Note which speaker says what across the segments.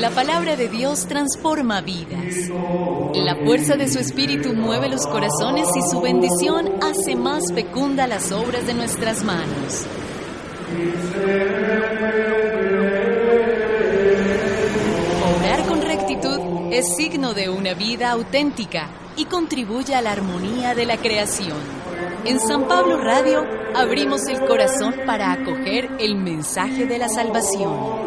Speaker 1: La palabra de Dios transforma vidas. La fuerza de su espíritu mueve los corazones y su bendición hace más fecunda las obras de nuestras manos. Orar con rectitud es signo de una vida auténtica y contribuye a la armonía de la creación. En San Pablo Radio abrimos el corazón para acoger el mensaje de la salvación.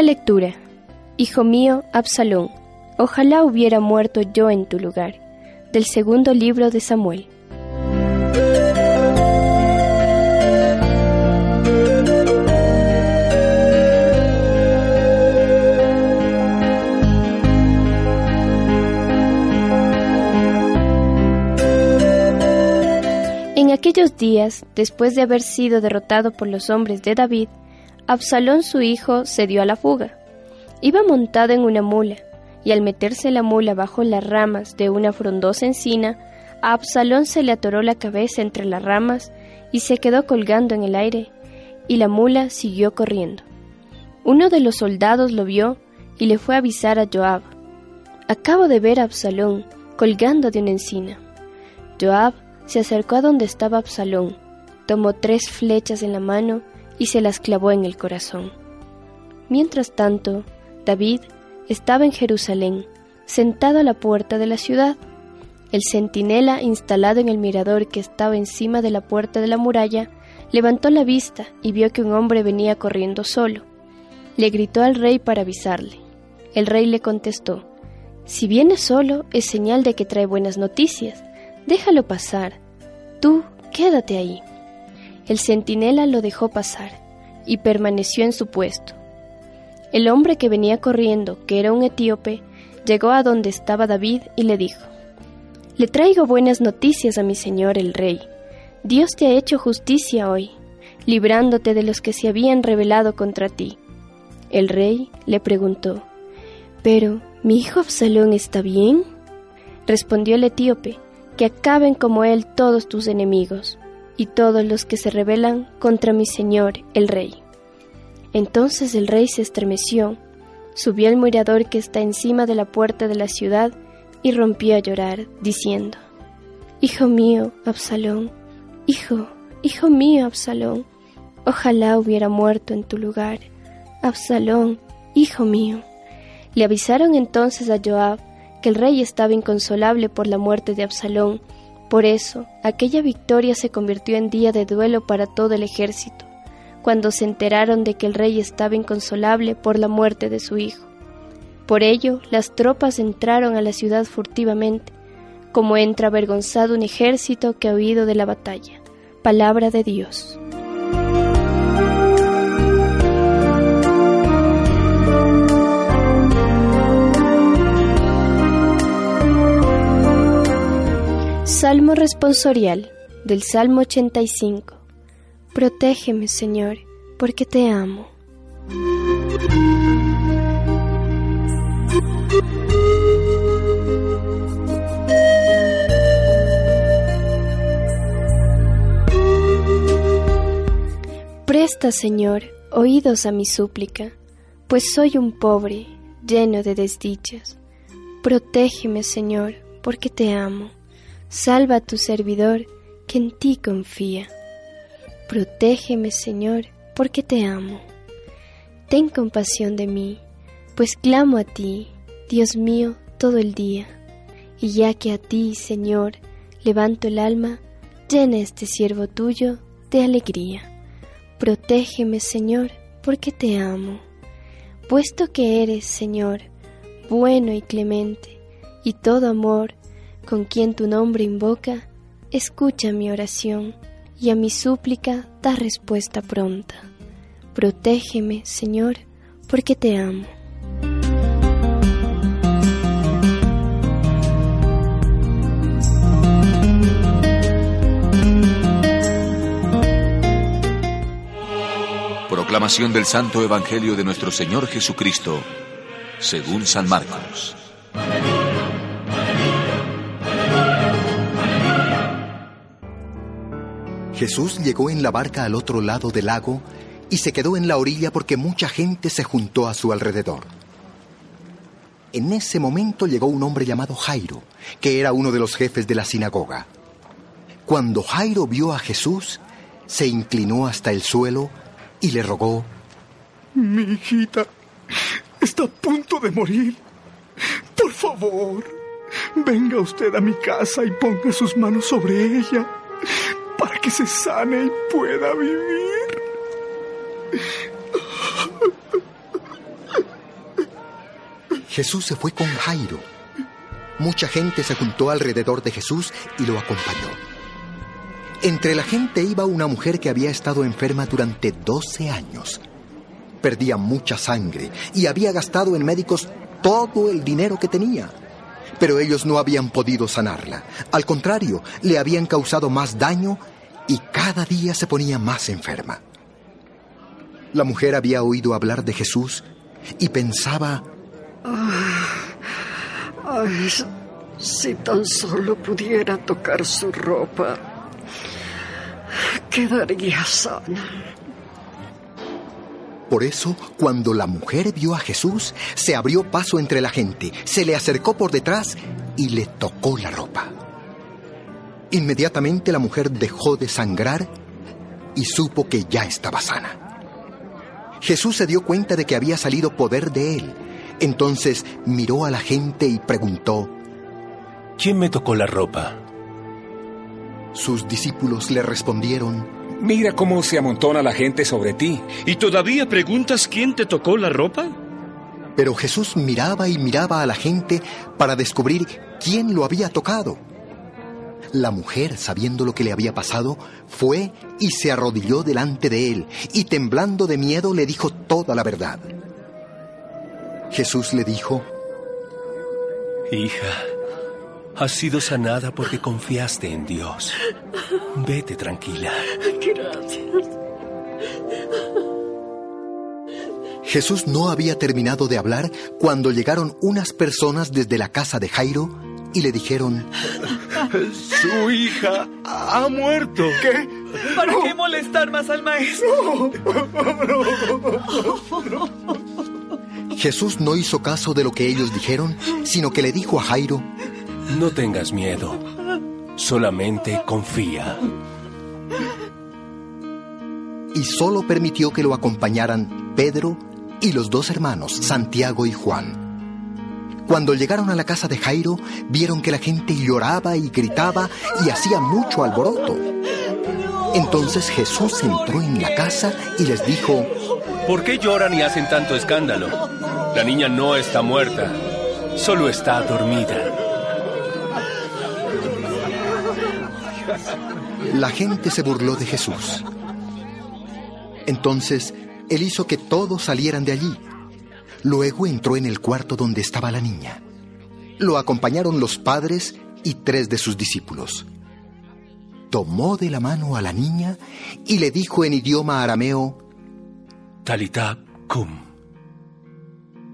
Speaker 2: Primera lectura. Hijo mío, Absalón, ojalá hubiera muerto yo en tu lugar. Del segundo libro de Samuel. En aquellos días, después de haber sido derrotado por los hombres de David, Absalón su hijo se dio a la fuga. Iba montado en una mula, y al meterse la mula bajo las ramas de una frondosa encina, a Absalón se le atoró la cabeza entre las ramas y se quedó colgando en el aire, y la mula siguió corriendo. Uno de los soldados lo vio y le fue a avisar a Joab. Acabo de ver a Absalón colgando de una encina. Joab se acercó a donde estaba Absalón, tomó tres flechas en la mano y se las clavó en el corazón. Mientras tanto, David estaba en Jerusalén, sentado a la puerta de la ciudad. El centinela instalado en el mirador que estaba encima de la puerta de la muralla levantó la vista y vio que un hombre venía corriendo solo. Le gritó al rey para avisarle. El rey le contestó, Si viene solo es señal de que trae buenas noticias. Déjalo pasar. Tú quédate ahí. El centinela lo dejó pasar y permaneció en su puesto. El hombre que venía corriendo, que era un etíope, llegó a donde estaba David y le dijo, Le traigo buenas noticias a mi señor el rey. Dios te ha hecho justicia hoy, librándote de los que se habían rebelado contra ti. El rey le preguntó, Pero, ¿mi hijo Absalón está bien? Respondió el etíope, que acaben como él todos tus enemigos y todos los que se rebelan contra mi señor el rey. Entonces el rey se estremeció, subió al mirador que está encima de la puerta de la ciudad y rompió a llorar, diciendo, Hijo mío, Absalón, hijo, hijo mío, Absalón, ojalá hubiera muerto en tu lugar. Absalón, hijo mío. Le avisaron entonces a Joab que el rey estaba inconsolable por la muerte de Absalón, por eso aquella victoria se convirtió en día de duelo para todo el ejército cuando se enteraron de que el rey estaba inconsolable por la muerte de su hijo. Por ello, las tropas entraron a la ciudad furtivamente, como entra avergonzado un ejército que ha huido de la batalla. Palabra de Dios. Salmo responsorial del Salmo 85. Protégeme, Señor, porque te amo. Presta, Señor, oídos a mi súplica, pues soy un pobre, lleno de desdichas. Protégeme, Señor, porque te amo. Salva a tu servidor, que en ti confía. Protégeme, Señor, porque te amo. Ten compasión de mí, pues clamo a ti, Dios mío, todo el día, y ya que a ti, Señor, levanto el alma, llena este siervo tuyo de alegría. Protégeme, Señor, porque te amo. Puesto que eres, Señor, bueno y clemente, y todo amor, con quien tu nombre invoca, escucha mi oración, y a mi súplica da respuesta pronta. Protégeme, Señor, porque te amo.
Speaker 3: Proclamación del Santo Evangelio de nuestro Señor Jesucristo, según San Marcos.
Speaker 4: Jesús llegó en la barca al otro lado del lago y se quedó en la orilla porque mucha gente se juntó a su alrededor. En ese momento llegó un hombre llamado Jairo, que era uno de los jefes de la sinagoga. Cuando Jairo vio a Jesús, se inclinó hasta el suelo y le rogó,
Speaker 5: Mi hijita está a punto de morir. Por favor, venga usted a mi casa y ponga sus manos sobre ella se sane y pueda vivir.
Speaker 4: Jesús se fue con Jairo. Mucha gente se juntó alrededor de Jesús y lo acompañó. Entre la gente iba una mujer que había estado enferma durante 12 años. Perdía mucha sangre y había gastado en médicos todo el dinero que tenía. Pero ellos no habían podido sanarla. Al contrario, le habían causado más daño y cada día se ponía más enferma. La mujer había oído hablar de Jesús y pensaba,
Speaker 6: Ay, si tan solo pudiera tocar su ropa, quedaría sana.
Speaker 4: Por eso, cuando la mujer vio a Jesús, se abrió paso entre la gente, se le acercó por detrás y le tocó la ropa. Inmediatamente la mujer dejó de sangrar y supo que ya estaba sana. Jesús se dio cuenta de que había salido poder de él. Entonces miró a la gente y preguntó,
Speaker 7: ¿Quién me tocó la ropa?
Speaker 4: Sus discípulos le respondieron,
Speaker 8: Mira cómo se amontona la gente sobre ti.
Speaker 9: ¿Y todavía preguntas quién te tocó la ropa?
Speaker 4: Pero Jesús miraba y miraba a la gente para descubrir quién lo había tocado. La mujer, sabiendo lo que le había pasado, fue y se arrodilló delante de él, y temblando de miedo le dijo toda la verdad. Jesús le dijo,
Speaker 7: Hija, has sido sanada porque confiaste en Dios. Vete tranquila.
Speaker 6: Gracias.
Speaker 4: Jesús no había terminado de hablar cuando llegaron unas personas desde la casa de Jairo y le dijeron,
Speaker 5: Su hija ha muerto. ¿Qué?
Speaker 10: ¿Para qué molestar más al maestro?
Speaker 4: Jesús no hizo caso de lo que ellos dijeron, sino que le dijo a Jairo,
Speaker 7: No tengas miedo, solamente confía.
Speaker 4: y solo permitió que lo acompañaran Pedro y los dos hermanos, Santiago y Juan. Cuando llegaron a la casa de Jairo, vieron que la gente lloraba y gritaba y hacía mucho alboroto. Entonces Jesús entró en la casa y les dijo,
Speaker 7: ¿Por qué lloran y hacen tanto escándalo? La niña no está muerta, solo está dormida.
Speaker 4: La gente se burló de Jesús. Entonces él hizo que todos salieran de allí. Luego entró en el cuarto donde estaba la niña. Lo acompañaron los padres y tres de sus discípulos. Tomó de la mano a la niña y le dijo en idioma arameo,
Speaker 7: Talita cum.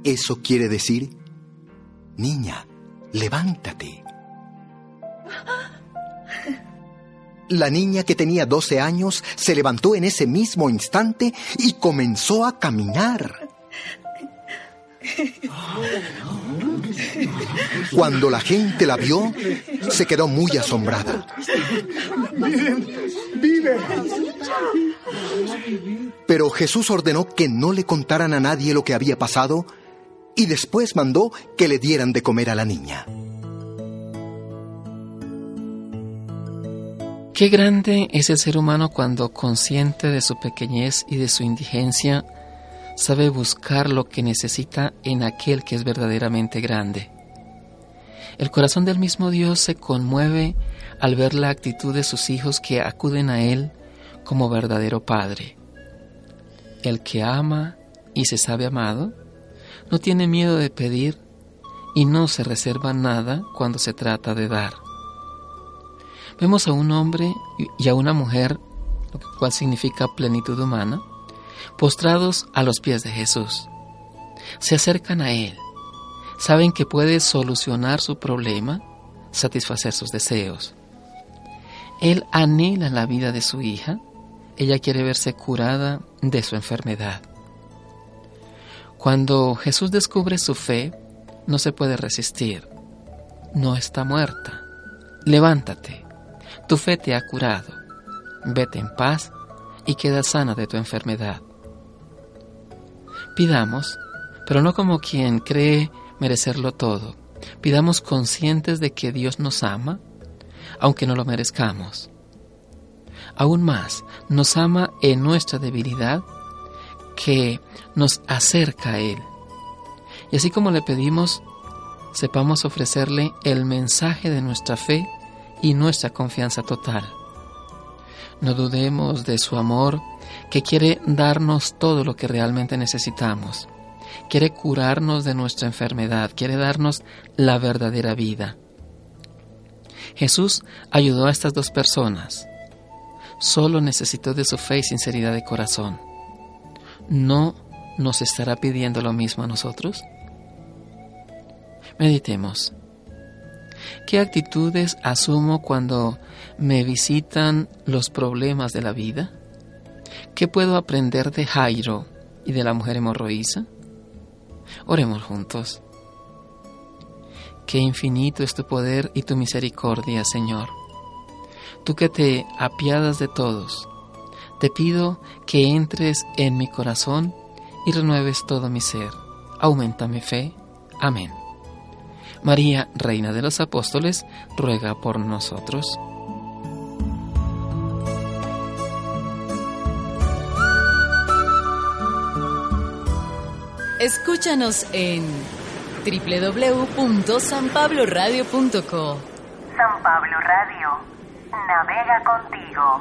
Speaker 4: eso quiere decir, niña, levántate. La niña que tenía 12 años se levantó en ese mismo instante y comenzó a caminar. Cuando la gente la vio, se quedó muy asombrada.
Speaker 5: Miren, vive.
Speaker 4: Pero Jesús ordenó que no le contaran a nadie lo que había pasado y después mandó que le dieran de comer a la niña.
Speaker 11: Qué grande es el ser humano cuando, consciente de su pequeñez y de su indigencia, sabe buscar lo que necesita en aquel que es verdaderamente grande. El corazón del mismo Dios se conmueve al ver la actitud de sus hijos que acuden a Él como verdadero Padre. El que ama y se sabe amado, no tiene miedo de pedir y no se reserva nada cuando se trata de dar. Vemos a un hombre y a una mujer, lo cual significa plenitud humana, postrados a los pies de Jesús. Se acercan a Él, saben que puede solucionar su problema, satisfacer sus deseos. Él anhela la vida de su hija, ella quiere verse curada de su enfermedad. Cuando Jesús descubre su fe, no se puede resistir. No está muerta. Levántate. Tu fe te ha curado. Vete en paz y queda sana de tu enfermedad. Pidamos, pero no como quien cree merecerlo todo. Pidamos conscientes de que Dios nos ama, aunque no lo merezcamos. Aún más, nos ama en nuestra debilidad, que nos acerca a Él. Y así como le pedimos, sepamos ofrecerle el mensaje de nuestra fe y nuestra confianza total. No dudemos de su amor, que quiere darnos todo lo que realmente necesitamos. Quiere curarnos de nuestra enfermedad, quiere darnos la verdadera vida. Jesús ayudó a estas dos personas. Solo necesitó de su fe y sinceridad de corazón. ¿No nos estará pidiendo lo mismo a nosotros? Meditemos. ¿Qué actitudes asumo cuando me visitan los problemas de la vida? ¿Qué puedo aprender de Jairo y de la mujer hemorroísa? Oremos juntos. Qué infinito es tu poder y tu misericordia, Señor. Tú que te apiadas de todos, te pido que entres en mi corazón y renueves todo mi ser. Aumenta mi fe. Amén. María, Reina de los Apóstoles, ruega por nosotros.
Speaker 1: Escúchanos en www.sanpabloradio.co.
Speaker 12: San Pablo Radio, navega contigo.